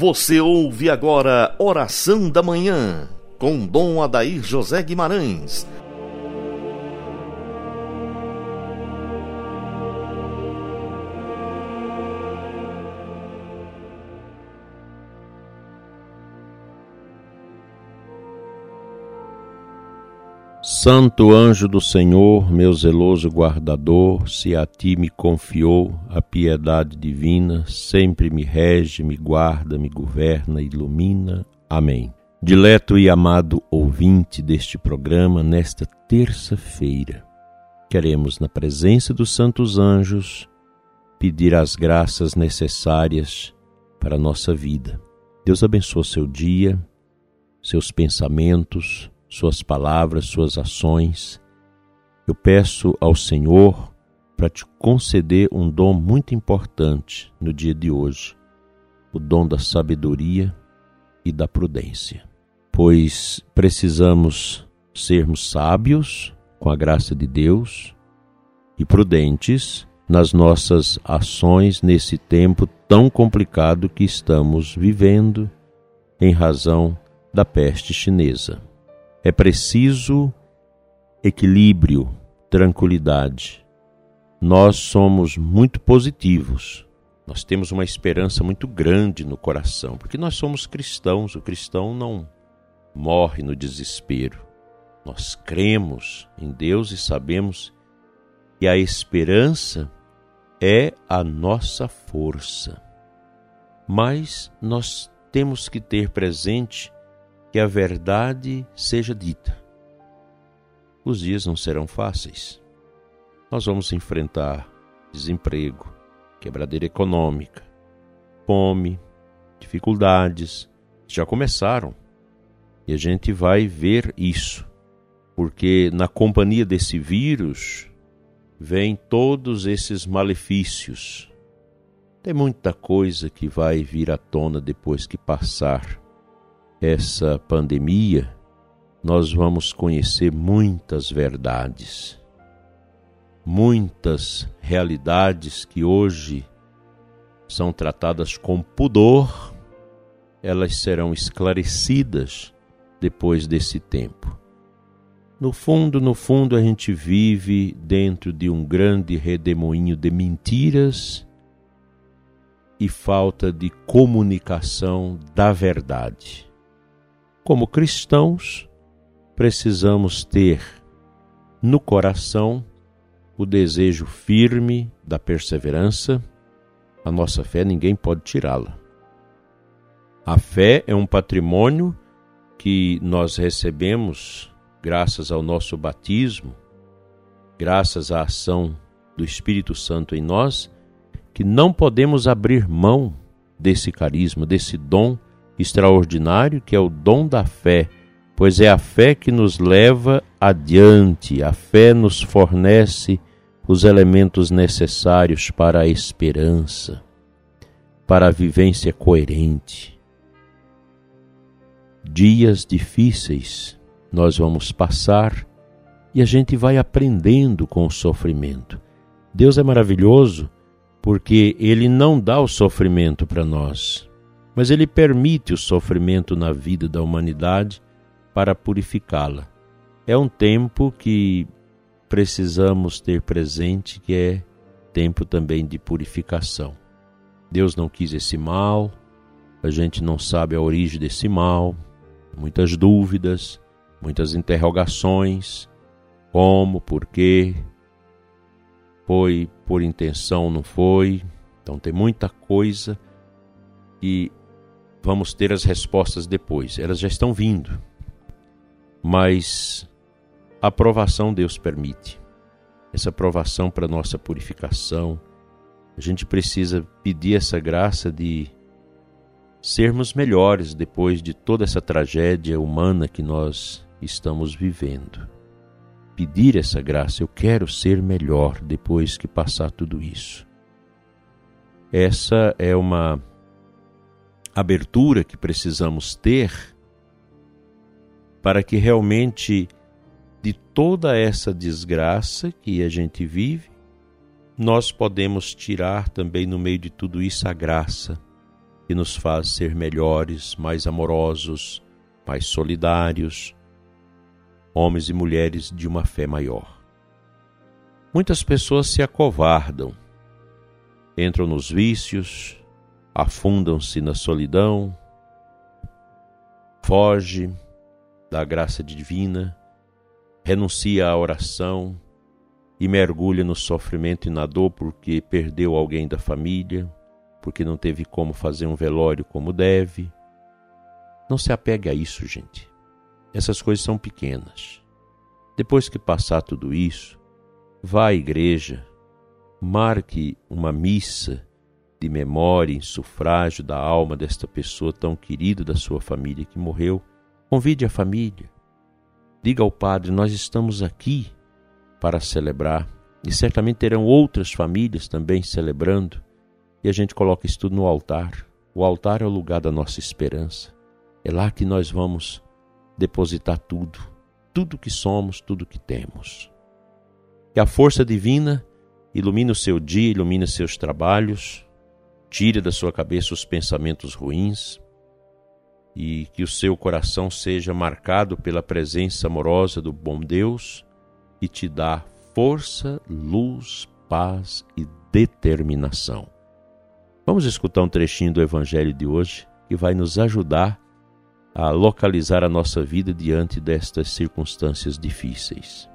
Você ouve agora Oração da Manhã, com Dom Adair José Guimarães. Santo anjo do Senhor, meu zeloso guardador, se a ti me confiou a piedade divina, sempre me rege, me guarda, me governa, ilumina. Amém. Dileto e amado ouvinte deste programa, nesta terça-feira, queremos, na presença dos santos anjos, pedir as graças necessárias para a nossa vida. Deus abençoe seu dia, seus pensamentos, suas palavras, suas ações. Eu peço ao Senhor para te conceder um dom muito importante no dia de hoje, o dom da sabedoria e da prudência. Pois precisamos sermos sábios com a graça de Deus e prudentes nas nossas ações nesse tempo tão complicado que estamos vivendo em razão da peste chinesa. É preciso equilíbrio, tranquilidade. Nós somos muito positivos. Nós temos uma esperança muito grande no coração, porque nós somos cristãos. O cristão não morre no desespero. Nós cremos em Deus e sabemos que a esperança é a nossa força. Mas nós temos que ter presente que a verdade seja dita. Os dias não serão fáceis. Nós vamos enfrentar desemprego, quebradeira econômica, fome, dificuldades. Já começaram. E a gente vai ver isso, porque na companhia desse vírus vem todos esses malefícios. Tem muita coisa que vai vir à tona depois que passar essa pandemia, nós vamos conhecer muitas verdades, muitas realidades que hoje são tratadas com pudor, elas serão esclarecidas depois desse tempo. No fundo, no fundo, a gente vive dentro de um grande redemoinho de mentiras e falta de comunicação da verdade. Como cristãos, precisamos ter no coração o desejo firme da perseverança. A nossa fé ninguém pode tirá-la. A fé é um patrimônio que nós recebemos graças ao nosso batismo, graças à ação do Espírito Santo em nós, que não podemos abrir mão desse carisma, desse dom extraordinário que é o dom da fé, pois é a fé que nos leva adiante, a fé nos fornece os elementos necessários para a esperança, para a vivência coerente. Dias difíceis nós vamos passar e a gente vai aprendendo com o sofrimento. Deus é maravilhoso porque Ele não dá o sofrimento para nós, mas ele permite o sofrimento na vida da humanidade para purificá-la. É um tempo que precisamos ter presente que é tempo também de purificação. Deus não quis esse mal, a gente não sabe a origem desse mal, muitas dúvidas, muitas interrogações, como, por quê, foi por intenção, não foi. Então tem muita coisa e vamos ter as respostas depois. Elas já estão vindo. Mas a aprovação Deus permite. Essa aprovação para nossa purificação. A gente precisa pedir essa graça de sermos melhores depois de toda essa tragédia humana que nós estamos vivendo. Pedir essa graça, eu quero ser melhor depois que passar tudo isso. Essa é uma abertura que precisamos ter para que realmente de toda essa desgraça que a gente vive, nós podemos tirar também no meio de tudo isso a graça que nos faz ser melhores, mais amorosos, mais solidários, homens e mulheres de uma fé maior. Muitas pessoas se acovardam, entram nos vícios, afundam-se na solidão, foge da graça divina, renuncia à oração e mergulha no sofrimento e na dor porque perdeu alguém da família, porque não teve como fazer um velório como deve. Não se apegue a isso, gente. Essas coisas são pequenas. Depois que passar tudo isso, vá à igreja, marque uma missa de memória em sufrágio da alma desta pessoa tão querida da sua família que morreu. Convide a família. Diga ao padre: Nós estamos aqui para celebrar. E certamente terão outras famílias também celebrando. E a gente coloca isso tudo no altar. O altar é o lugar da nossa esperança. É lá que nós vamos depositar tudo, tudo que somos, tudo que temos. Que a força divina ilumine o seu dia, ilumine seus trabalhos, tire da sua cabeça os pensamentos ruins e que o seu coração seja marcado pela presença amorosa do bom Deus e te dá força, luz, paz e determinação. Vamos escutar um trechinho do Evangelho de hoje que vai nos ajudar a localizar a nossa vida diante destas circunstâncias difíceis.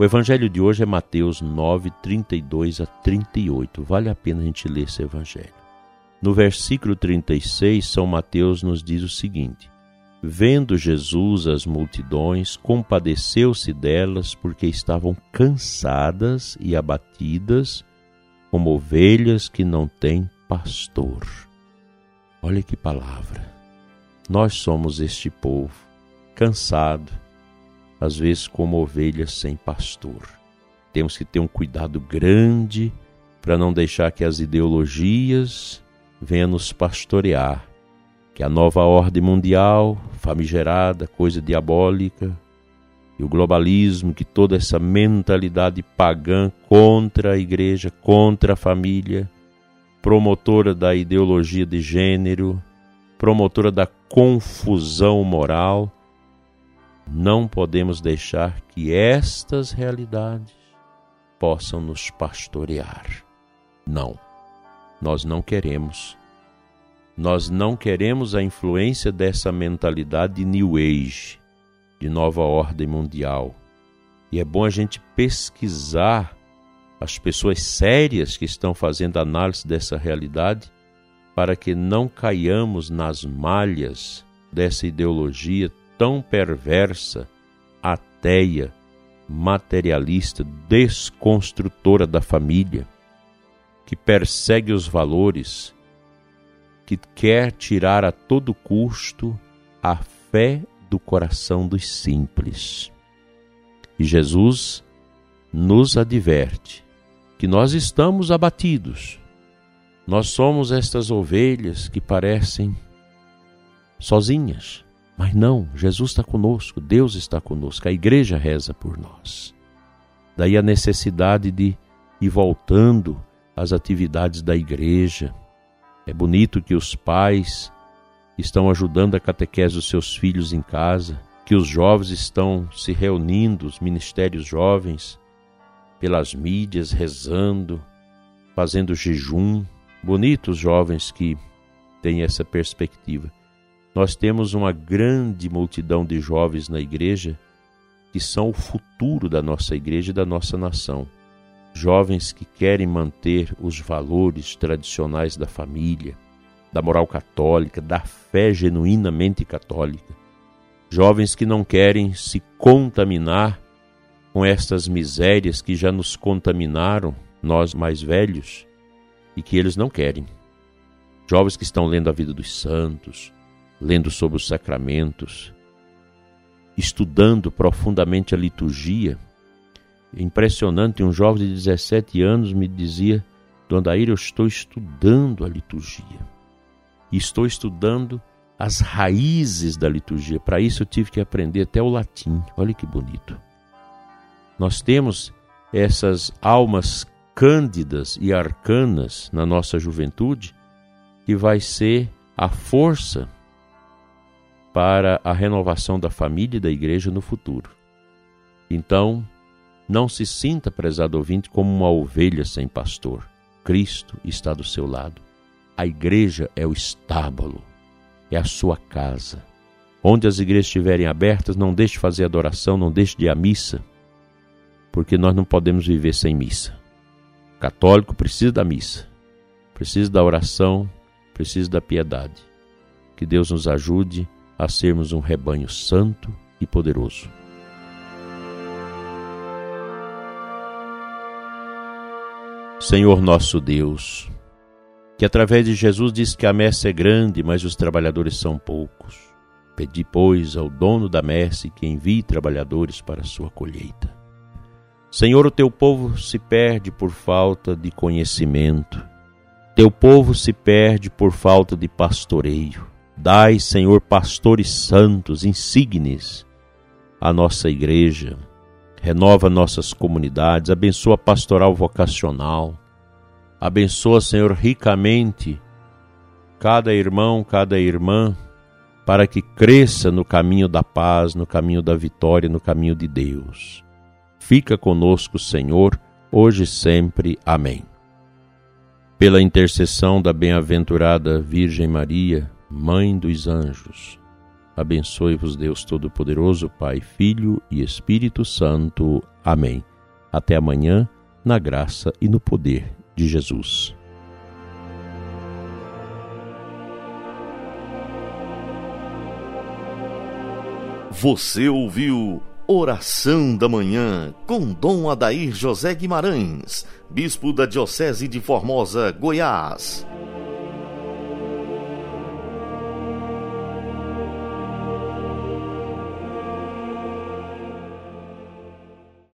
O evangelho de hoje é Mateus 9, 32 a 38. Vale a pena a gente ler esse evangelho. No versículo 36, São Mateus nos diz o seguinte: Vendo Jesus as multidões, compadeceu-se delas porque estavam cansadas e abatidas, como ovelhas que não têm pastor. Olha que palavra! Nós somos este povo, cansado, às vezes como ovelhas sem pastor. Temos que ter um cuidado grande para não deixar que as ideologias venham nos pastorear, que a nova ordem mundial, famigerada, coisa diabólica, e o globalismo, que toda essa mentalidade pagã contra a igreja, contra a família, promotora da ideologia de gênero, promotora da confusão moral, não podemos deixar que estas realidades possam nos pastorear. Não, nós não queremos. Nós não queremos a influência dessa mentalidade de New Age, de nova ordem mundial. E é bom a gente pesquisar as pessoas sérias que estão fazendo análise dessa realidade para que não caiamos nas malhas dessa ideologia tão perversa, ateia, materialista, desconstrutora da família, que persegue os valores, que quer tirar a todo custo a fé do coração dos simples. E Jesus nos adverte que nós estamos abatidos. Nós somos estas ovelhas que parecem sozinhas, mas não, Jesus está conosco, Deus está conosco, a igreja reza por nós. Daí a necessidade de ir voltando às atividades da igreja. É bonito que os pais estão ajudando a catequese dos seus filhos em casa, que os jovens estão se reunindo, os ministérios jovens, pelas mídias, rezando, fazendo jejum. Bonitos jovens que têm essa perspectiva. Nós temos uma grande multidão de jovens na igreja que são o futuro da nossa igreja e da nossa nação. Jovens que querem manter os valores tradicionais da família, da moral católica, da fé genuinamente católica. Jovens que não querem se contaminar com estas misérias que já nos contaminaram, nós mais velhos, e que eles não querem. Jovens que estão lendo a vida dos santos, lendo sobre os sacramentos, estudando profundamente a liturgia. É impressionante, um jovem de 17 anos me dizia: Dona Daíra, eu estou estudando a liturgia. Estou estudando as raízes da liturgia. Para isso eu tive que aprender até o latim. Olha que bonito. Nós temos essas almas cândidas e arcanas na nossa juventude, que vai ser a força para a renovação da família e da igreja no futuro. Então, não se sinta, prezado ouvinte, como uma ovelha sem pastor. Cristo está do seu lado. A igreja é o estábulo é a sua casa. Onde as igrejas estiverem abertas, não deixe de fazer adoração, não deixe de ir à missa, porque nós não podemos viver sem missa. O católico precisa da missa, precisa da oração, precisa da piedade. Que Deus nos ajude a sermos um rebanho santo e poderoso. Senhor nosso Deus, que através de Jesus diz que a messe é grande, mas os trabalhadores são poucos. Pedi, pois, ao dono da messe que envie trabalhadores para a sua colheita. Senhor, o teu povo se perde por falta de conhecimento. Teu povo se perde por falta de pastoreio. Dai, Senhor, pastores santos, insignes, à nossa igreja. Renova nossas comunidades, abençoa a pastoral vocacional Abençoa, Senhor, ricamente cada irmão, cada irmã, para que cresça no caminho da paz, no caminho da vitória, no caminho de Deus. Fica conosco, Senhor, hoje e sempre. Amém. Pela intercessão da bem-aventurada Virgem Maria, Mãe dos anjos, abençoe-vos Deus Todo-Poderoso, Pai, Filho e Espírito Santo. Amém. Até amanhã, na graça e no poder de Jesus. Você ouviu Oração da Manhã com Dom Adair José Guimarães, Bispo da Diocese de Formosa, Goiás.